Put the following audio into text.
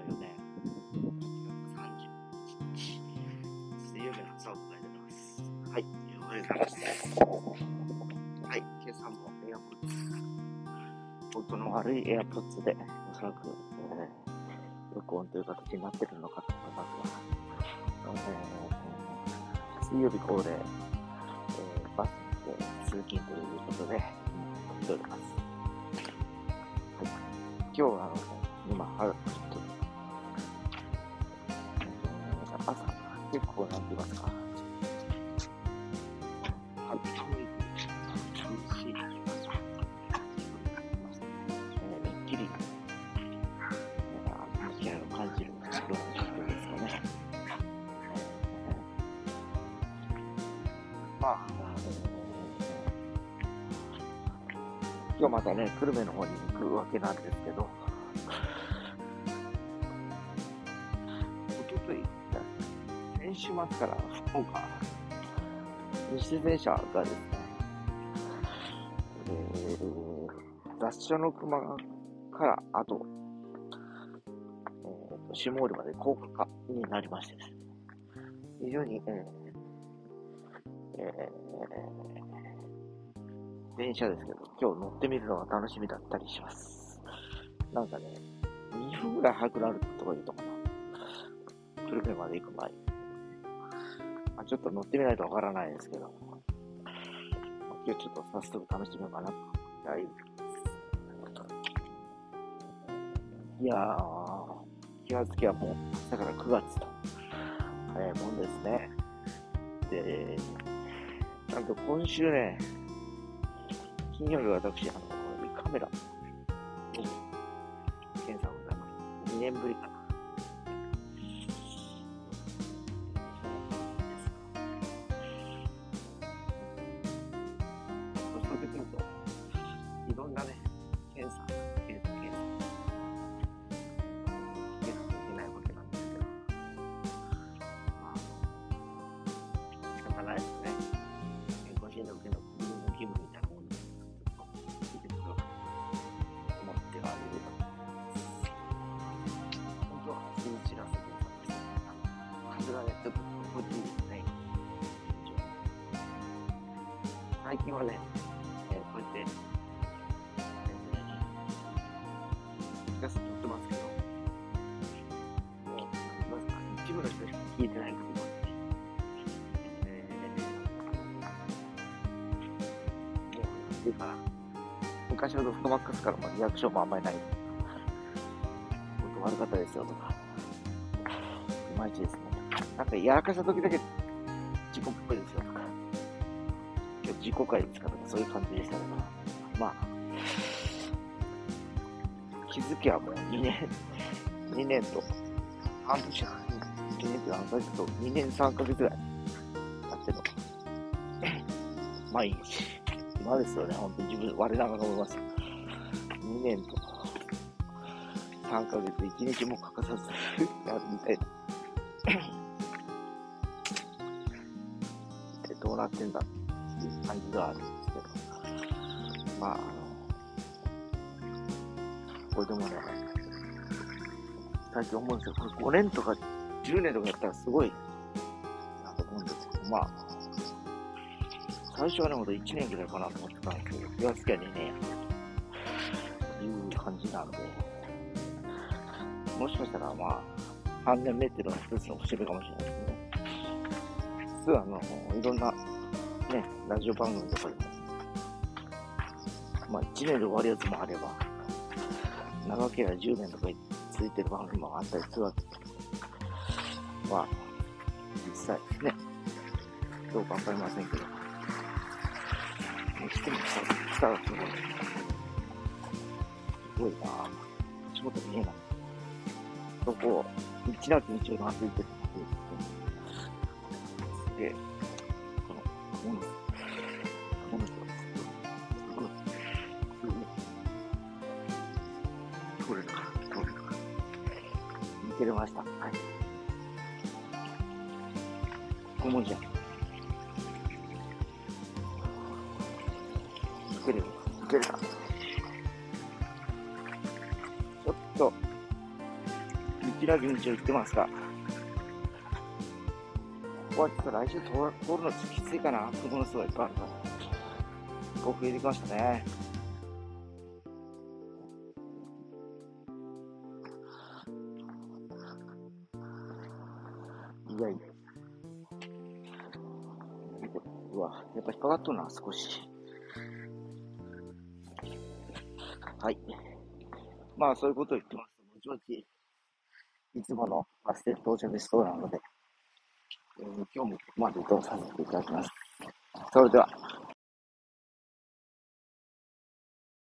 よね。8月30日、水曜日の朝を迎えております。はい、おはようございます。はい、今朝もエアポッツ、音の悪いエアポッツで、おそらく、えー、録音という形になってるのかと思いますが、えー、水曜日恒例、えー、バスで通勤ということで、撮っております。はい、今日はあの、今、ちょっと、結構、なんて言いますか、まあ、今日またね、久留米の方に行くわけなんですけど、おととい、先週末から福岡、西電車がですね、えー、雑所の熊からあと、えーと、下りまで高架化になりましてですね、非常に、えーえー、電車ですけど、今日乗ってみるのが楽しみだったりします。なんかね、2分ぐらい早くなるとか言うとかな。久留米まで行く前に。まあ、ちょっと乗ってみないとわからないですけど、ま、今日ちょっと早速試してみようかなと。はい。いやー、気がつきはもう、だから9月と、早いもんですね。で、なんと今週ね、金曜日私、あの、カメラ、検査をございます。2年ぶりかな。そうすると、いろんなね、検査、検査、検査、受けなきゃいけないわけなんですけど、まあ、仕方ないですね。健康診断受けの国の義務みたいなもので、受けてくると思ってはいると。本当は数値がすごいです。数がね、ちょっと心地いいですね。最近はね、聞いてないともあって、えー、ていうか、昔ほどフトマックスからもリアクションもあん。まりない。僕悪かったですよとか、いまいちですね。なん。かやらかした時だけ自己っぽいですよとか、今日自己回ですかとかそういう感じでしたから、まあ、気づきはもう2年、2年と、半年、2年と何ヶ月と、2年3ヶ月ぐらいやってるの。毎日。今ですよね、本当に自分、我ながら思います。2年とか3ヶ月、1日も欠かさず やるみたいな。でどうなってんだっていう感じがあるんですけど。まあ、あの、これでもね、最近思うんですよ。これ5年とか10年とかやったらすごいなと思うんですけど、まあ、最初はね、ほんと1年ぐらいかなと思ってたんですけど、気がつきゃ2年やという感じなんで、もしかしたらまあ、3年目っていうのは一つの節目かもしれないですね。普通あの、いろんなね、ラジオ番組とかでも、まあ1年で終わるやつもあれば、長ければ10年とか続いてる番組もあったりするわけですけど、まあ、実際ね、どうかわかりませんけど、にしてもさ、来たらすごい、すごいなぁ。足元見えない。そこを、一なき道を歩いてるっていうすげえ、この、この、この人、すごい、すごい、通れるか、通れるか。見切れました。はい。ここもじゃん。いけるよ。いけるか。ちょっと、きな道を行ってますが、ここはちょっと来週通るのきついかな。雲の巣がいっぱいあるから。結構増えてきましたね。うわ、やっぱ引っかかっとるな、少し。はい。まあ、そういうことを言ってますと、ぼちぼち、いつものバス停到着しそうなので、えー、今日もここまで移動させていただきます。それでは。